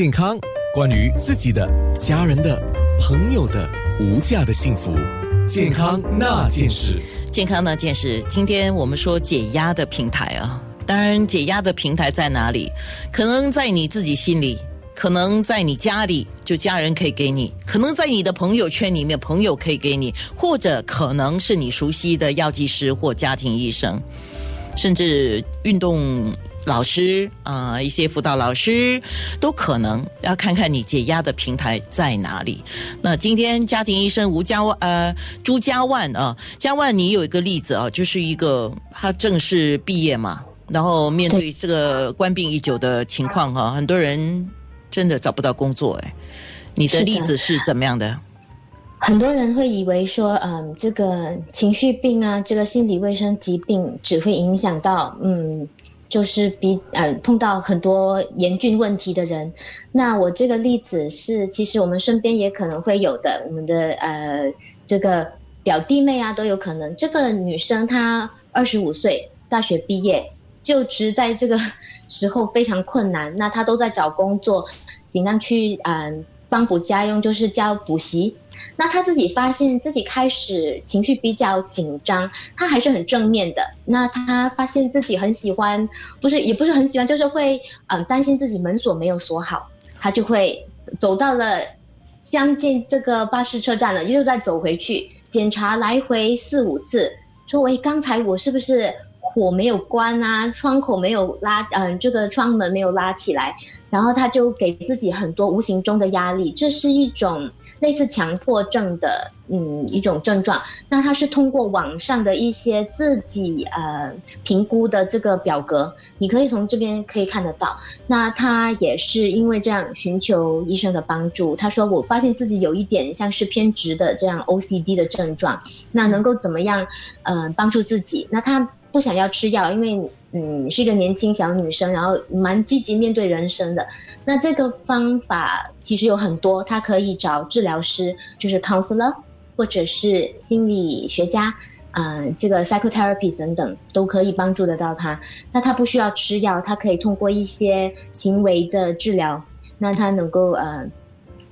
健康，关于自己的、家人的、朋友的无价的幸福，健康那件事。健康那件事，今天我们说解压的平台啊，当然解压的平台在哪里？可能在你自己心里，可能在你家里，就家人可以给你；可能在你的朋友圈里面，朋友可以给你，或者可能是你熟悉的药剂师或家庭医生，甚至运动老师啊、一些辅导老师都可能要看看你解压的平台在哪里。那今天家庭医生吴家呃朱家万啊，家万你有一个例子啊，就是一个他正式毕业嘛，然后面对这个官病已久的情况哈、很多人真的找不到工作哎。你的例子是怎么样的？很多人会以为说，嗯，这个情绪病啊，这个心理卫生疾病只会影响到，嗯，就是比呃碰到很多严峻问题的人。那我这个例子是，其实我们身边也可能会有的，我们的呃这个表弟妹啊都有可能。这个女生她二十五岁，大学毕业，就职在这个 时候非常困难，那她都在找工作，尽量去嗯。帮补家用，就是教补习。那他自己发现自己开始情绪比较紧张，他还是很正面的。那他发现自己很喜欢，不是也不是很喜欢，就是会嗯担心自己门锁没有锁好，他就会走到了将近这个巴士车站了，又再走回去检查来回四五次，说喂，刚才我是不是火没有关啊，窗口没有拉，嗯、这个窗门没有拉起来，然后他就给自己很多无形中的压力，这是一种类似强迫症的嗯一种症状。那他是通过网上的一些自己呃评估的这个表格，你可以从这边可以看得到。那他也是因为这样寻求医生的帮助。他说：“我发现自己有一点像是偏执的这样 OCD 的症状，那能够怎么样呃帮助自己？那他不想要吃药，因为嗯是一个年轻小女生，然后蛮积极面对人生的。那这个方法其实有很多，他可以找治疗师，就是 counselor，或者是心理学家。”嗯，这个 psychotherapy 等等都可以帮助得到他。那他不需要吃药，他可以通过一些行为的治疗，那他能够呃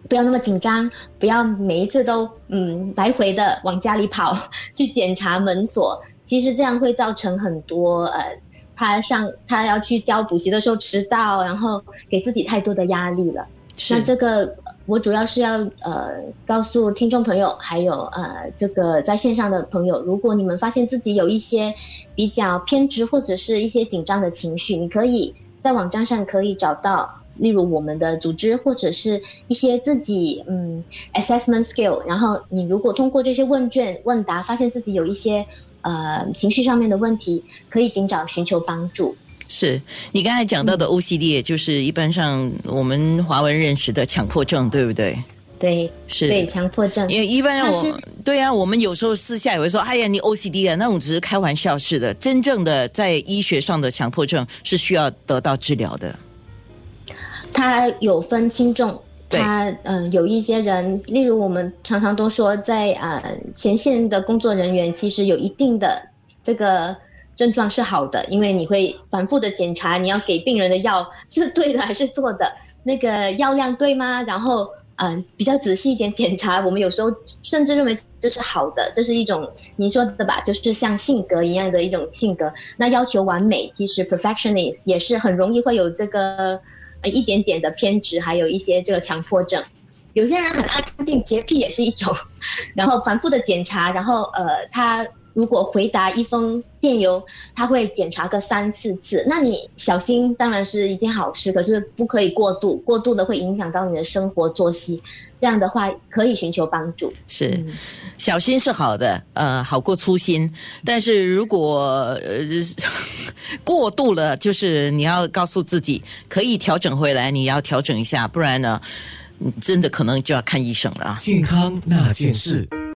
不要那么紧张，不要每一次都嗯来回的往家里跑去检查门锁。其实这样会造成很多呃，他上他要去教补习的时候迟到，然后给自己太多的压力了。那这个我主要是要呃告诉听众朋友，还有呃这个在线上的朋友，如果你们发现自己有一些比较偏执或者是一些紧张的情绪，你可以在网站上可以找到，例如我们的组织或者是一些自己嗯 assessment skill，然后你如果通过这些问卷问答，发现自己有一些呃情绪上面的问题，可以尽早寻求帮助。是你刚才讲到的 OCD，也就是一般上我们华文认识的强迫症，对不对？对，是对强迫症，因为一般我对啊，我们有时候私下也会说，哎呀，你 OCD 啊，那种只是开玩笑似的。真正的在医学上的强迫症是需要得到治疗的。它有分轻重。他嗯、有一些人，例如我们常常都说在，呃前线的工作人员，其实有一定的这个症状是好的，因为你会反复的检查，你要给病人的药是对的还是错的，那个药量对吗？然后呃比较仔细一点检查，我们有时候甚至认为这是好的，这是一种您说的吧，就是像性格一样的一种性格。那要求完美，其实 perfectionist 也是很容易会有这个呃一点点的偏执，还有一些这个强迫症。有些人很爱干净，洁癖也是一种，然后反复的检查，然后呃，他如果回答一封电邮，他会检查个三四次。那你小心当然是一件好事，可是不可以过度，过度的会影响到你的生活作息。这样的话可以寻求帮助。是，小心是好的，呃，好过粗心。但是如果呃过度了，就是你要告诉自己可以调整回来，你要调整一下，不然呢，你真的可能就要看医生了啊。健康那件事。